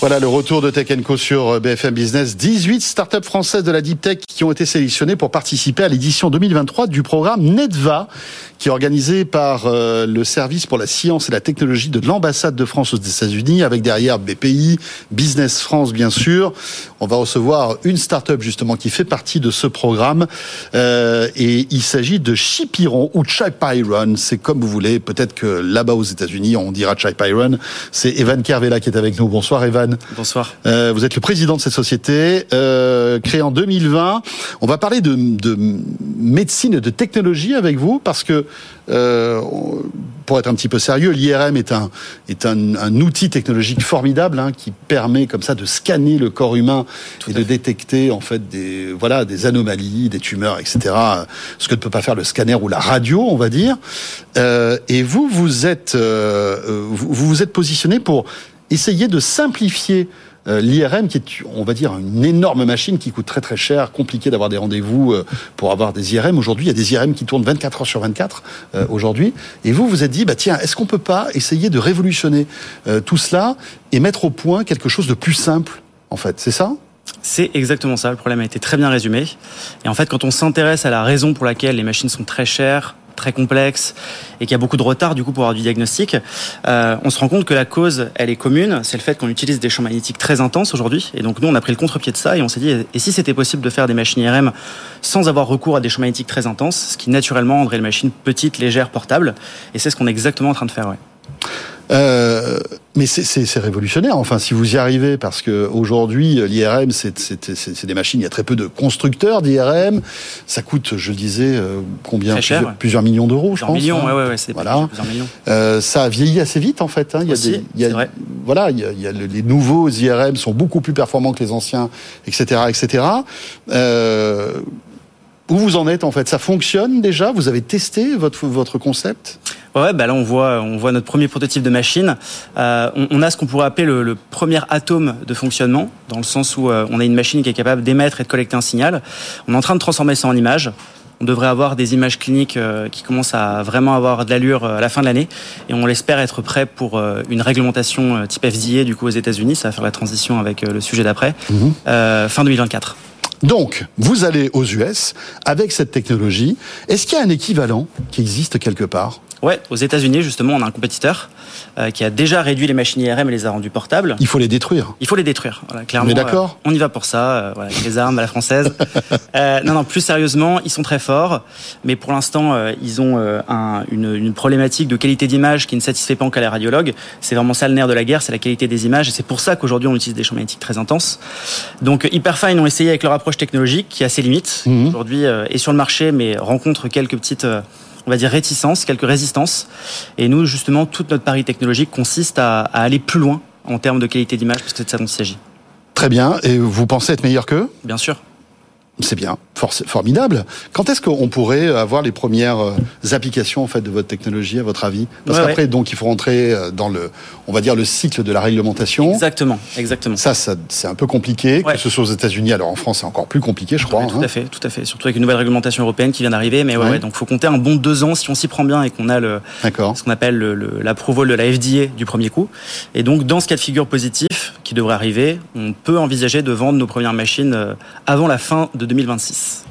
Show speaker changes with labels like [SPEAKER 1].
[SPEAKER 1] Voilà le retour de Tech Co sur euh, BFM Business. 18 startups françaises de la Deep Tech qui ont été sélectionnées pour participer à l'édition 2023 du programme NETVA, qui est organisé par euh, le service pour la science et la technologie de l'ambassade de France aux États-Unis, avec derrière BPI, Business France bien sûr. On va recevoir une startup justement qui fait partie de ce programme euh, et il s'agit de Chipiron ou Chipyron, c'est comme vous voulez. Peut-être que là-bas aux États-Unis on dira Chipyron. C'est Evan Kervela qui est avec nous. Bonsoir Evan.
[SPEAKER 2] Bonsoir.
[SPEAKER 1] Euh, vous êtes le président de cette société, euh, créée en 2020. On va parler de, de, médecine et de technologie avec vous, parce que, euh, pour être un petit peu sérieux, l'IRM est un, est un, un, outil technologique formidable hein, qui permet comme ça de scanner le corps humain Tout et de fait. détecter en fait des, voilà, des anomalies, des tumeurs, etc. Ce que ne peut pas faire le scanner ou la radio, on va dire. Et vous, vous êtes, vous vous êtes positionné pour essayer de simplifier euh, l'IRM, qui est, on va dire, une énorme machine qui coûte très très cher, compliqué d'avoir des rendez-vous euh, pour avoir des IRM. Aujourd'hui, il y a des IRM qui tournent 24 heures sur 24 euh, aujourd'hui. Et vous, vous êtes dit, bah tiens, est-ce qu'on peut pas essayer de révolutionner euh, tout cela et mettre au point quelque chose de plus simple, en fait? C'est ça?
[SPEAKER 2] C'est exactement ça. Le problème a été très bien résumé. Et en fait, quand on s'intéresse à la raison pour laquelle les machines sont très chères, très complexe et qui a beaucoup de retard du coup pour avoir du diagnostic, euh, on se rend compte que la cause, elle est commune, c'est le fait qu'on utilise des champs magnétiques très intenses aujourd'hui. Et donc nous, on a pris le contre-pied de ça et on s'est dit, et si c'était possible de faire des machines IRM sans avoir recours à des champs magnétiques très intenses, ce qui naturellement rendrait les machines petites, légères, portables. Et c'est ce qu'on est exactement en train de faire.
[SPEAKER 1] Euh, mais c'est révolutionnaire. Enfin, si vous y arrivez, parce que aujourd'hui, l'IRM, c'est des machines. Il y a très peu de constructeurs d'IRM. Ça coûte, je le disais, euh, combien
[SPEAKER 2] cher,
[SPEAKER 1] plusieurs,
[SPEAKER 2] ouais.
[SPEAKER 1] plusieurs, millions d'euros, je pense.
[SPEAKER 2] Millions, hein. ouais, ouais,
[SPEAKER 1] voilà.
[SPEAKER 2] plusieurs millions.
[SPEAKER 1] Euh, ça a vieilli assez vite, en fait. Hein. Il y a
[SPEAKER 2] Aussi,
[SPEAKER 1] des, il y a, voilà, il y a, il y a le, les nouveaux IRM sont beaucoup plus performants que les anciens, etc., etc. Euh, où vous en êtes en fait? Ça fonctionne déjà? Vous avez testé votre votre concept?
[SPEAKER 2] Ouais, bah là on voit, on voit notre premier prototype de machine. Euh, on, on, a ce qu'on pourrait appeler le, le, premier atome de fonctionnement, dans le sens où euh, on a une machine qui est capable d'émettre et de collecter un signal. On est en train de transformer ça en images. On devrait avoir des images cliniques euh, qui commencent à vraiment avoir de l'allure à la fin de l'année, et on l'espère être prêt pour une réglementation type FDA du coup aux États-Unis. Ça va faire la transition avec le sujet d'après, mmh. fin 2024.
[SPEAKER 1] Donc, vous allez aux US avec cette technologie. Est-ce qu'il y a un équivalent qui existe quelque part?
[SPEAKER 2] Ouais, aux États-Unis justement, on a un compétiteur euh, qui a déjà réduit les machines IRM et les a rendues portables.
[SPEAKER 1] Il faut les détruire.
[SPEAKER 2] Il faut les détruire. Voilà, clairement.
[SPEAKER 1] On est d'accord.
[SPEAKER 2] Euh, on y va pour ça. Euh, voilà, avec les armes à la française. Euh, non, non. Plus sérieusement, ils sont très forts, mais pour l'instant, euh, ils ont un, une, une, problématique de qualité d'image qui ne satisfait pas encore les radiologues. C'est vraiment ça le nerf de la guerre, c'est la qualité des images, et c'est pour ça qu'aujourd'hui on utilise des champs magnétiques très intenses. Donc Hyperfine ont essayé avec leur approche technologique qui a ses limites. Mmh. Aujourd'hui, est sur le marché, mais rencontre quelques petites on va dire réticence, quelques résistances. Et nous, justement, toute notre pari technologique consiste à, à aller plus loin en termes de qualité d'image, parce que c'est de ça dont il s'agit.
[SPEAKER 1] Très bien. Et vous pensez être meilleur qu'eux?
[SPEAKER 2] Bien sûr.
[SPEAKER 1] C'est bien, formidable. Quand est-ce qu'on pourrait avoir les premières euh, applications en fait de votre technologie, à votre avis? Parce
[SPEAKER 2] ouais,
[SPEAKER 1] qu'après,
[SPEAKER 2] ouais.
[SPEAKER 1] donc, il faut rentrer euh, dans le, on va dire le cycle de la réglementation.
[SPEAKER 2] Exactement, exactement.
[SPEAKER 1] Ça, ça c'est un peu compliqué,
[SPEAKER 2] ouais.
[SPEAKER 1] que ce soit aux États-unis. Alors en France, c'est encore plus compliqué, je crois.
[SPEAKER 2] tout
[SPEAKER 1] hein.
[SPEAKER 2] à fait, tout à fait. Surtout avec une nouvelle réglementation européenne qui vient d'arriver. Mais ouais, ouais. donc faut compter un bon deux ans si on s'y prend bien et qu'on a le, ce qu'on appelle l'approval de la FDA du premier coup. Et donc dans ce cas de figure positif qui devrait arriver, on peut envisager de vendre nos premières machines euh, avant la fin de 2026.